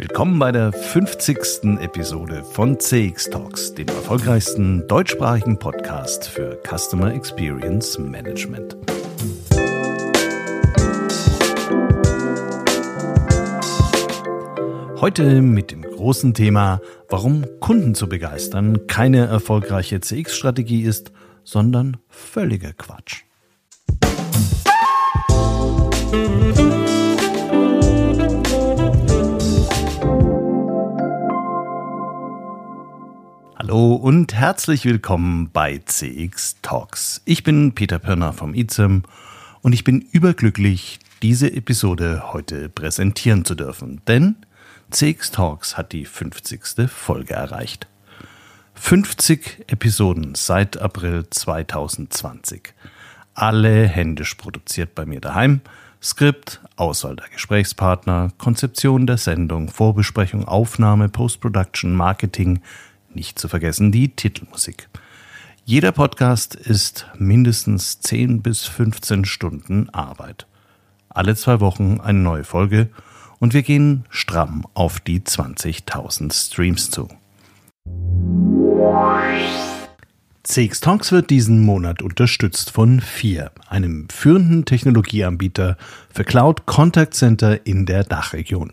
Willkommen bei der 50. Episode von CX Talks, dem erfolgreichsten deutschsprachigen Podcast für Customer Experience Management. Heute mit dem großen Thema, warum Kunden zu begeistern keine erfolgreiche CX-Strategie ist, sondern völliger Quatsch. Hallo und herzlich willkommen bei CX Talks. Ich bin Peter Pirner vom IZEM und ich bin überglücklich, diese Episode heute präsentieren zu dürfen, denn CX Talks hat die 50. Folge erreicht. 50 Episoden seit April 2020. Alle händisch produziert bei mir daheim. Skript, Auswahl der Gesprächspartner, Konzeption der Sendung, Vorbesprechung, Aufnahme, Post-Production, Marketing, nicht zu vergessen die Titelmusik. Jeder Podcast ist mindestens 10 bis 15 Stunden Arbeit. Alle zwei Wochen eine neue Folge und wir gehen stramm auf die 20.000 Streams zu. CX Talks wird diesen Monat unterstützt von FIR, einem führenden Technologieanbieter für Cloud Contact Center in der Dachregion.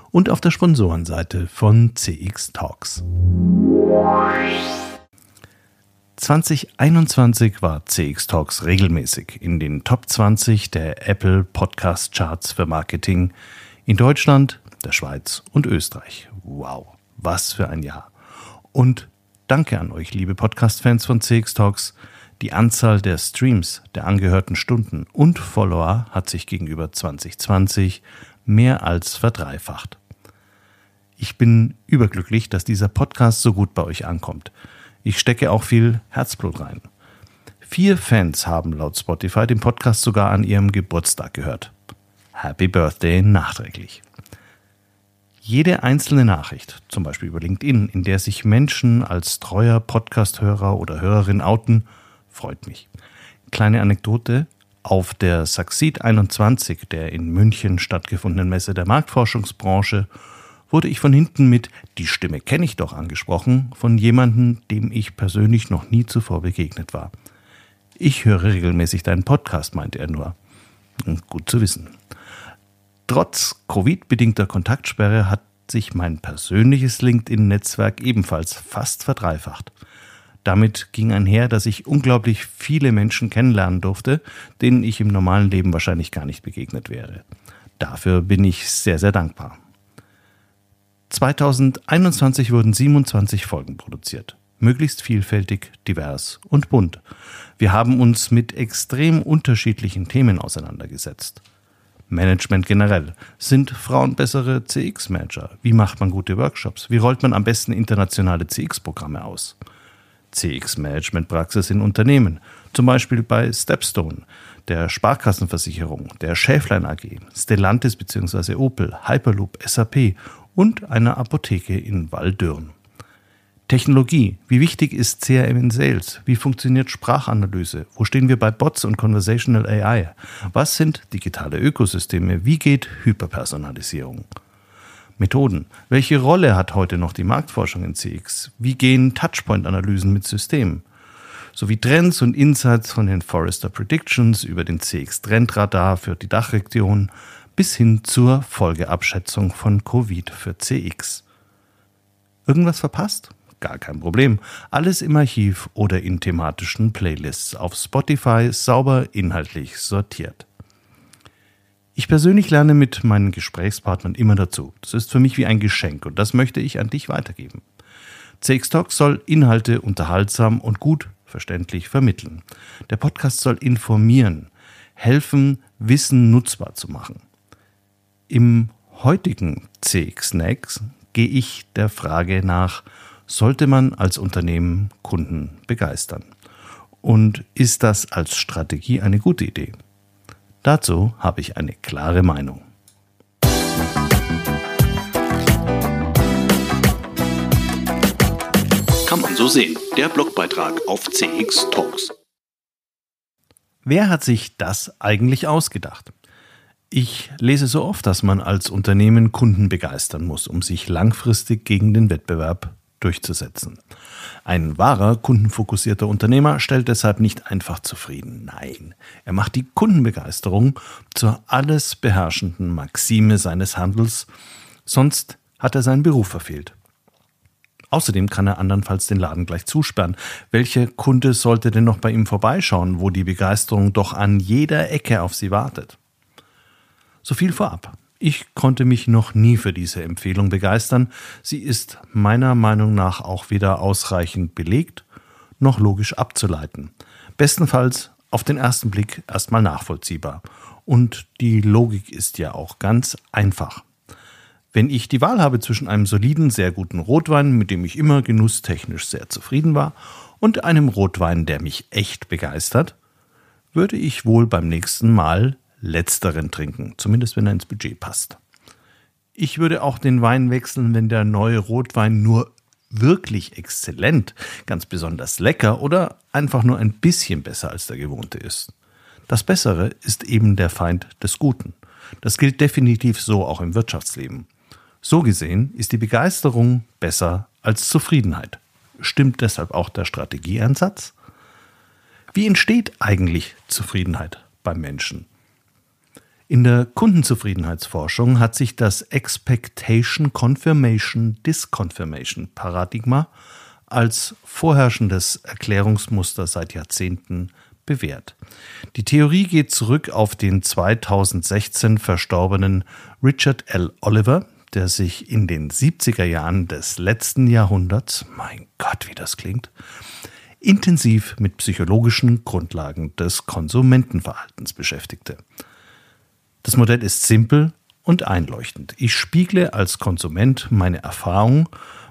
und auf der Sponsorenseite von CX Talks. 2021 war CX Talks regelmäßig in den Top 20 der Apple Podcast Charts für Marketing in Deutschland, der Schweiz und Österreich. Wow, was für ein Jahr. Und danke an euch, liebe Podcast-Fans von CX Talks. Die Anzahl der Streams, der angehörten Stunden und Follower hat sich gegenüber 2020 mehr als verdreifacht. Ich bin überglücklich, dass dieser Podcast so gut bei euch ankommt. Ich stecke auch viel Herzblut rein. Vier Fans haben laut Spotify den Podcast sogar an ihrem Geburtstag gehört. Happy Birthday nachträglich. Jede einzelne Nachricht, zum Beispiel über LinkedIn, in der sich Menschen als treuer Podcast-Hörer oder Hörerin outen, freut mich. Kleine Anekdote. Auf der Succeed 21, der in München stattgefundenen Messe der Marktforschungsbranche, wurde ich von hinten mit Die Stimme kenne ich doch angesprochen von jemandem, dem ich persönlich noch nie zuvor begegnet war. Ich höre regelmäßig deinen Podcast, meinte er nur. Gut zu wissen. Trotz Covid-bedingter Kontaktsperre hat sich mein persönliches LinkedIn-Netzwerk ebenfalls fast verdreifacht. Damit ging einher, dass ich unglaublich viele Menschen kennenlernen durfte, denen ich im normalen Leben wahrscheinlich gar nicht begegnet wäre. Dafür bin ich sehr, sehr dankbar. 2021 wurden 27 Folgen produziert. Möglichst vielfältig, divers und bunt. Wir haben uns mit extrem unterschiedlichen Themen auseinandergesetzt. Management generell. Sind Frauen bessere CX-Manager? Wie macht man gute Workshops? Wie rollt man am besten internationale CX-Programme aus? CX-Management-Praxis in Unternehmen, zum Beispiel bei Stepstone, der Sparkassenversicherung, der Schäflein AG, Stellantis bzw. Opel, Hyperloop, SAP und einer Apotheke in Waldürn. Technologie. Wie wichtig ist CRM in Sales? Wie funktioniert Sprachanalyse? Wo stehen wir bei Bots und Conversational AI? Was sind digitale Ökosysteme? Wie geht Hyperpersonalisierung? Methoden. Welche Rolle hat heute noch die Marktforschung in CX? Wie gehen Touchpoint-Analysen mit Systemen? Sowie Trends und Insights von den Forrester Predictions über den CX-Trendradar für die Dachregion bis hin zur Folgeabschätzung von Covid für CX. Irgendwas verpasst? Gar kein Problem. Alles im Archiv oder in thematischen Playlists auf Spotify sauber inhaltlich sortiert. Ich persönlich lerne mit meinen Gesprächspartnern immer dazu. Das ist für mich wie ein Geschenk und das möchte ich an dich weitergeben. CX Talk soll Inhalte unterhaltsam und gut verständlich vermitteln. Der Podcast soll informieren, helfen, Wissen nutzbar zu machen. Im heutigen CX Next gehe ich der Frage nach, sollte man als Unternehmen Kunden begeistern? Und ist das als Strategie eine gute Idee? Dazu habe ich eine klare Meinung. Kann man so sehen. Der Blogbeitrag auf CX Talks. Wer hat sich das eigentlich ausgedacht? Ich lese so oft, dass man als Unternehmen Kunden begeistern muss, um sich langfristig gegen den Wettbewerb durchzusetzen. Ein wahrer kundenfokussierter Unternehmer stellt deshalb nicht einfach zufrieden. Nein, er macht die Kundenbegeisterung zur alles beherrschenden Maxime seines Handels, sonst hat er seinen Beruf verfehlt. Außerdem kann er andernfalls den Laden gleich zusperren. Welcher Kunde sollte denn noch bei ihm vorbeischauen, wo die Begeisterung doch an jeder Ecke auf sie wartet? So viel vorab. Ich konnte mich noch nie für diese Empfehlung begeistern. Sie ist meiner Meinung nach auch weder ausreichend belegt noch logisch abzuleiten. Bestenfalls auf den ersten Blick erstmal nachvollziehbar. Und die Logik ist ja auch ganz einfach. Wenn ich die Wahl habe zwischen einem soliden, sehr guten Rotwein, mit dem ich immer genusstechnisch sehr zufrieden war, und einem Rotwein, der mich echt begeistert, würde ich wohl beim nächsten Mal letzteren trinken, zumindest wenn er ins Budget passt. Ich würde auch den Wein wechseln, wenn der neue Rotwein nur wirklich exzellent, ganz besonders lecker oder einfach nur ein bisschen besser als der gewohnte ist. Das Bessere ist eben der Feind des Guten. Das gilt definitiv so auch im Wirtschaftsleben. So gesehen ist die Begeisterung besser als Zufriedenheit. Stimmt deshalb auch der Strategieansatz? Wie entsteht eigentlich Zufriedenheit beim Menschen? In der Kundenzufriedenheitsforschung hat sich das Expectation Confirmation Disconfirmation Paradigma als vorherrschendes Erklärungsmuster seit Jahrzehnten bewährt. Die Theorie geht zurück auf den 2016 verstorbenen Richard L. Oliver, der sich in den 70er Jahren des letzten Jahrhunderts, mein Gott, wie das klingt, intensiv mit psychologischen Grundlagen des Konsumentenverhaltens beschäftigte. Das Modell ist simpel und einleuchtend. Ich spiegle als Konsument meine Erfahrung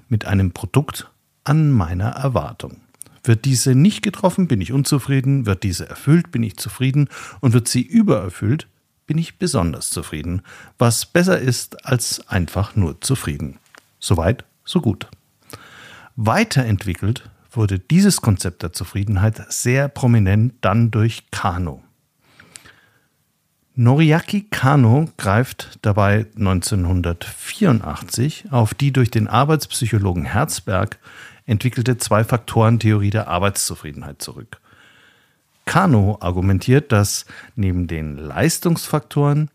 mit einem Produkt an meiner Erwartung. Wird diese nicht getroffen, bin ich unzufrieden, wird diese erfüllt, bin ich zufrieden und wird sie übererfüllt, bin ich besonders zufrieden, was besser ist als einfach nur zufrieden. Soweit, so gut. Weiterentwickelt wurde dieses Konzept der Zufriedenheit sehr prominent dann durch Kano. Noriaki Kano greift dabei 1984 auf die durch den Arbeitspsychologen Herzberg entwickelte Zwei-Faktoren-Theorie der Arbeitszufriedenheit zurück. Kano argumentiert, dass neben den Leistungsfaktoren,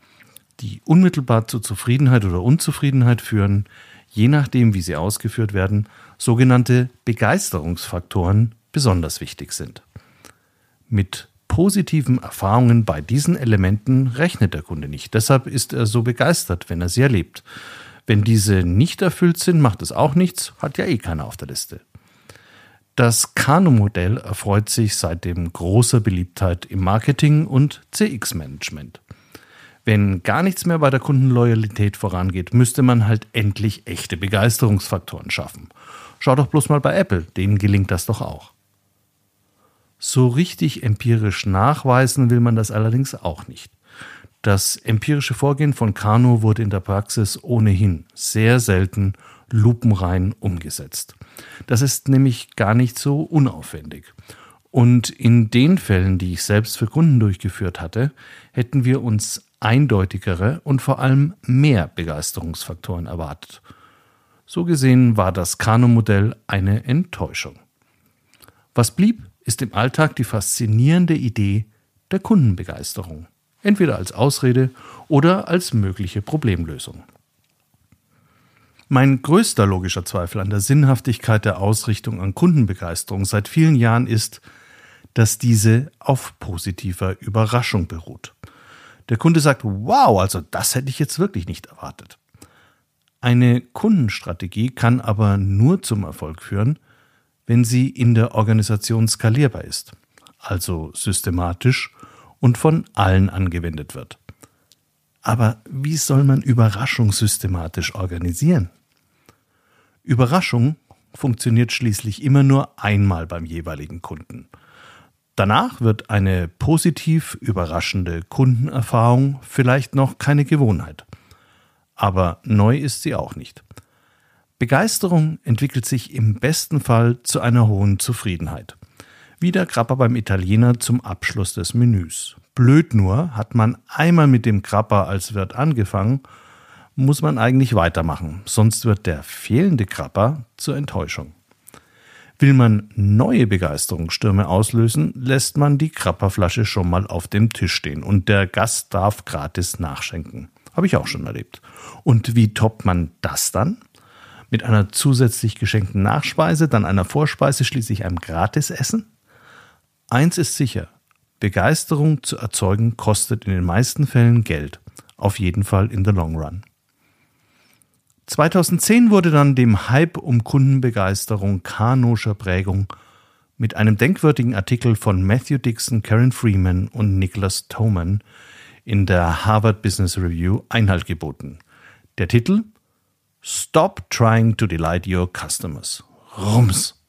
die unmittelbar zu Zufriedenheit oder Unzufriedenheit führen, je nachdem, wie sie ausgeführt werden, sogenannte Begeisterungsfaktoren besonders wichtig sind. Mit positiven Erfahrungen bei diesen Elementen rechnet der Kunde nicht. Deshalb ist er so begeistert, wenn er sie erlebt. Wenn diese nicht erfüllt sind, macht es auch nichts, hat ja eh keiner auf der Liste. Das Kano-Modell erfreut sich seitdem großer Beliebtheit im Marketing und CX-Management. Wenn gar nichts mehr bei der Kundenloyalität vorangeht, müsste man halt endlich echte Begeisterungsfaktoren schaffen. Schau doch bloß mal bei Apple, denen gelingt das doch auch. So richtig empirisch nachweisen will man das allerdings auch nicht. Das empirische Vorgehen von Kano wurde in der Praxis ohnehin sehr selten lupenrein umgesetzt. Das ist nämlich gar nicht so unaufwendig. Und in den Fällen, die ich selbst für Kunden durchgeführt hatte, hätten wir uns eindeutigere und vor allem mehr Begeisterungsfaktoren erwartet. So gesehen war das Kano-Modell eine Enttäuschung. Was blieb, ist im Alltag die faszinierende Idee der Kundenbegeisterung, entweder als Ausrede oder als mögliche Problemlösung. Mein größter logischer Zweifel an der Sinnhaftigkeit der Ausrichtung an Kundenbegeisterung seit vielen Jahren ist, dass diese auf positiver Überraschung beruht. Der Kunde sagt, wow, also das hätte ich jetzt wirklich nicht erwartet. Eine Kundenstrategie kann aber nur zum Erfolg führen, wenn sie in der Organisation skalierbar ist, also systematisch und von allen angewendet wird. Aber wie soll man Überraschung systematisch organisieren? Überraschung funktioniert schließlich immer nur einmal beim jeweiligen Kunden. Danach wird eine positiv überraschende Kundenerfahrung vielleicht noch keine Gewohnheit. Aber neu ist sie auch nicht. Begeisterung entwickelt sich im besten Fall zu einer hohen Zufriedenheit. Wie der Krapper beim Italiener zum Abschluss des Menüs. Blöd nur, hat man einmal mit dem Krapper als Wirt angefangen, muss man eigentlich weitermachen, sonst wird der fehlende Krapper zur Enttäuschung. Will man neue Begeisterungsstürme auslösen, lässt man die Krapperflasche schon mal auf dem Tisch stehen und der Gast darf gratis nachschenken. Habe ich auch schon erlebt. Und wie toppt man das dann? Mit einer zusätzlich geschenkten Nachspeise, dann einer Vorspeise, schließlich einem Gratisessen? Eins ist sicher, Begeisterung zu erzeugen kostet in den meisten Fällen Geld, auf jeden Fall in the long run. 2010 wurde dann dem Hype um Kundenbegeisterung kanoscher Prägung mit einem denkwürdigen Artikel von Matthew Dixon, Karen Freeman und Nicholas Toman in der Harvard Business Review Einhalt geboten. Der Titel Stop trying to delight your customers. Rums.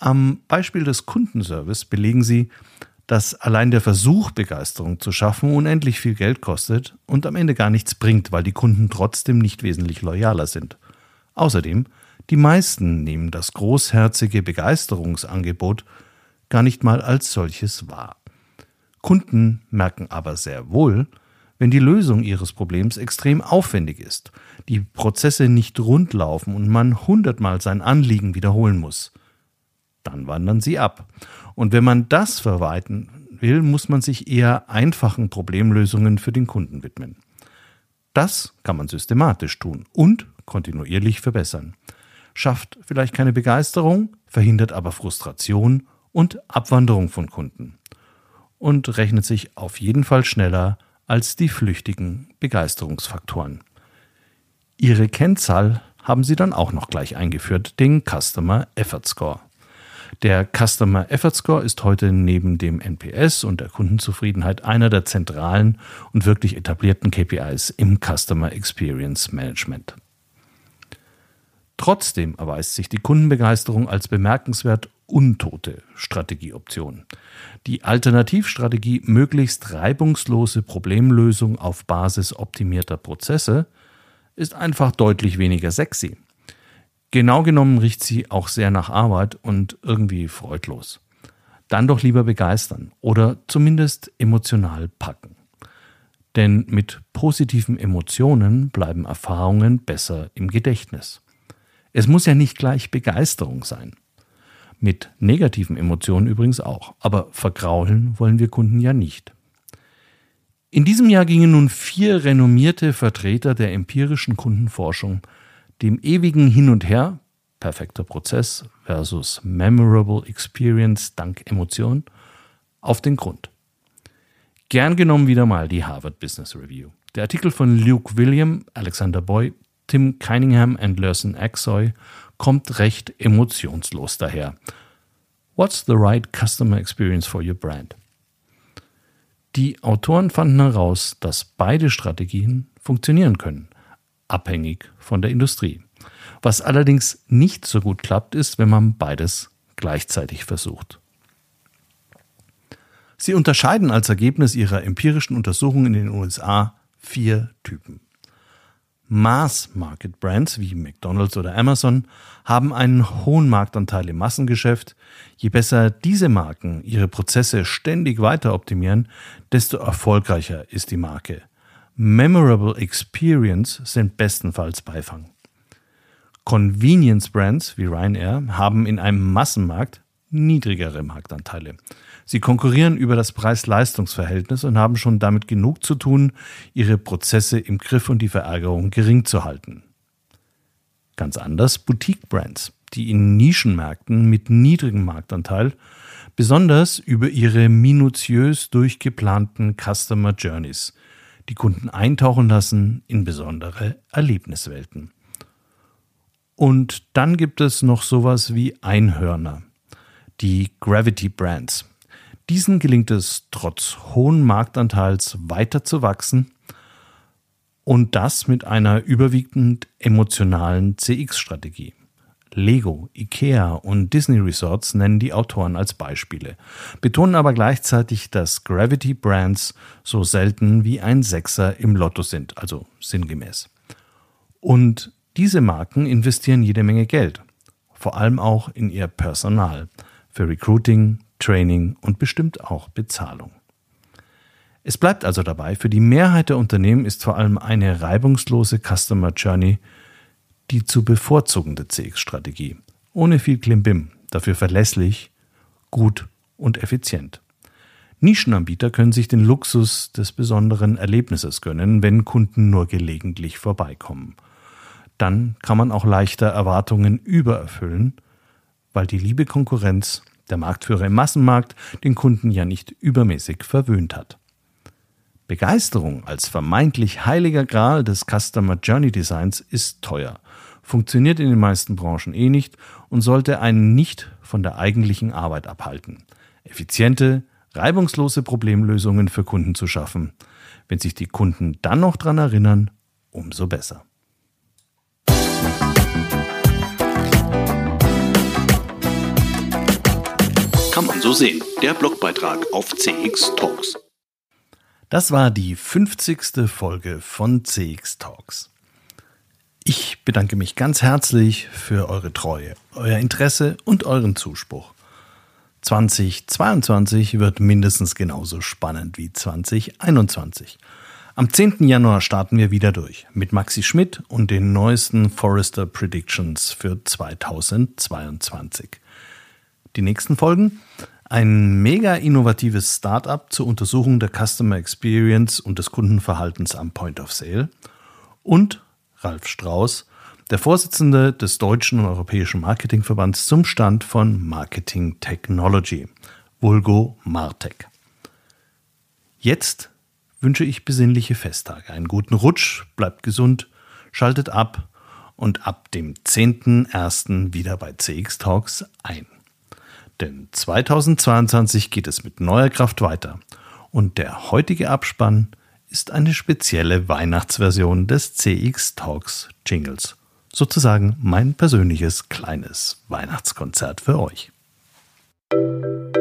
Am Beispiel des Kundenservice belegen sie, dass allein der Versuch, Begeisterung zu schaffen, unendlich viel Geld kostet und am Ende gar nichts bringt, weil die Kunden trotzdem nicht wesentlich loyaler sind. Außerdem, die meisten nehmen das großherzige Begeisterungsangebot gar nicht mal als solches wahr. Kunden merken aber sehr wohl, wenn die Lösung ihres Problems extrem aufwendig ist, die Prozesse nicht rund laufen und man hundertmal sein Anliegen wiederholen muss, dann wandern sie ab. Und wenn man das verweiten will, muss man sich eher einfachen Problemlösungen für den Kunden widmen. Das kann man systematisch tun und kontinuierlich verbessern. Schafft vielleicht keine Begeisterung, verhindert aber Frustration und Abwanderung von Kunden. Und rechnet sich auf jeden Fall schneller als die flüchtigen Begeisterungsfaktoren. Ihre Kennzahl haben Sie dann auch noch gleich eingeführt, den Customer Effort Score. Der Customer Effort Score ist heute neben dem NPS und der Kundenzufriedenheit einer der zentralen und wirklich etablierten KPIs im Customer Experience Management. Trotzdem erweist sich die Kundenbegeisterung als bemerkenswert untote Strategieoption. Die Alternativstrategie möglichst reibungslose Problemlösung auf Basis optimierter Prozesse ist einfach deutlich weniger sexy. Genau genommen riecht sie auch sehr nach Arbeit und irgendwie freudlos. Dann doch lieber begeistern oder zumindest emotional packen. Denn mit positiven Emotionen bleiben Erfahrungen besser im Gedächtnis. Es muss ja nicht gleich Begeisterung sein. Mit negativen Emotionen übrigens auch. Aber vergraulen wollen wir Kunden ja nicht. In diesem Jahr gingen nun vier renommierte Vertreter der empirischen Kundenforschung dem ewigen Hin und Her, perfekter Prozess versus memorable experience dank Emotion, auf den Grund. Gern genommen wieder mal die Harvard Business Review. Der Artikel von Luke William, Alexander Boy, Tim Cunningham und Lerson Axoy kommt recht emotionslos daher. What's the right customer experience for your brand? Die Autoren fanden heraus, dass beide Strategien funktionieren können, abhängig von der Industrie. Was allerdings nicht so gut klappt, ist, wenn man beides gleichzeitig versucht. Sie unterscheiden als Ergebnis ihrer empirischen Untersuchungen in den USA vier Typen. Mass-Market-Brands wie McDonald's oder Amazon haben einen hohen Marktanteil im Massengeschäft. Je besser diese Marken ihre Prozesse ständig weiter optimieren, desto erfolgreicher ist die Marke. Memorable Experience sind bestenfalls Beifang. Convenience Brands wie Ryanair haben in einem Massenmarkt niedrigere Marktanteile. Sie konkurrieren über das Preis-Leistungs-Verhältnis und haben schon damit genug zu tun, ihre Prozesse im Griff und die Verärgerung gering zu halten. Ganz anders Boutique-Brands, die in Nischenmärkten mit niedrigem Marktanteil besonders über ihre minutiös durchgeplanten Customer Journeys die Kunden eintauchen lassen in besondere Erlebniswelten. Und dann gibt es noch sowas wie Einhörner, die Gravity Brands, Diesen gelingt es trotz hohen Marktanteils weiter zu wachsen und das mit einer überwiegend emotionalen CX-Strategie. Lego, IKEA und Disney Resorts nennen die Autoren als Beispiele, betonen aber gleichzeitig, dass Gravity Brands so selten wie ein Sechser im Lotto sind, also sinngemäß. Und diese Marken investieren jede Menge Geld, vor allem auch in ihr Personal, für Recruiting, Training und bestimmt auch Bezahlung. Es bleibt also dabei, für die Mehrheit der Unternehmen ist vor allem eine reibungslose Customer Journey die zu bevorzugende CX-Strategie. Ohne viel Klimbim, dafür verlässlich, gut und effizient. Nischenanbieter können sich den Luxus des besonderen Erlebnisses gönnen, wenn Kunden nur gelegentlich vorbeikommen. Dann kann man auch leichter Erwartungen übererfüllen, weil die liebe Konkurrenz, der Marktführer im Massenmarkt, den Kunden ja nicht übermäßig verwöhnt hat. Begeisterung als vermeintlich heiliger Gral des Customer Journey Designs ist teuer, funktioniert in den meisten Branchen eh nicht und sollte einen nicht von der eigentlichen Arbeit abhalten. Effiziente, reibungslose Problemlösungen für Kunden zu schaffen. Wenn sich die Kunden dann noch dran erinnern, umso besser. Man so sehen. Der Blogbeitrag auf CX Talks. Das war die 50. Folge von CX Talks. Ich bedanke mich ganz herzlich für eure Treue, euer Interesse und euren Zuspruch. 2022 wird mindestens genauso spannend wie 2021. Am 10. Januar starten wir wieder durch mit Maxi Schmidt und den neuesten Forrester Predictions für 2022. Die nächsten Folgen ein mega innovatives Startup zur Untersuchung der Customer Experience und des Kundenverhaltens am Point of Sale und Ralf Strauß, der Vorsitzende des Deutschen und Europäischen Marketingverbands zum Stand von Marketing Technology, Vulgo Martech. Jetzt wünsche ich besinnliche Festtage, einen guten Rutsch, bleibt gesund, schaltet ab und ab dem 10.01. wieder bei CX Talks ein. Denn 2022 geht es mit neuer Kraft weiter. Und der heutige Abspann ist eine spezielle Weihnachtsversion des CX Talks Jingles. Sozusagen mein persönliches kleines Weihnachtskonzert für euch. Mm-hmm.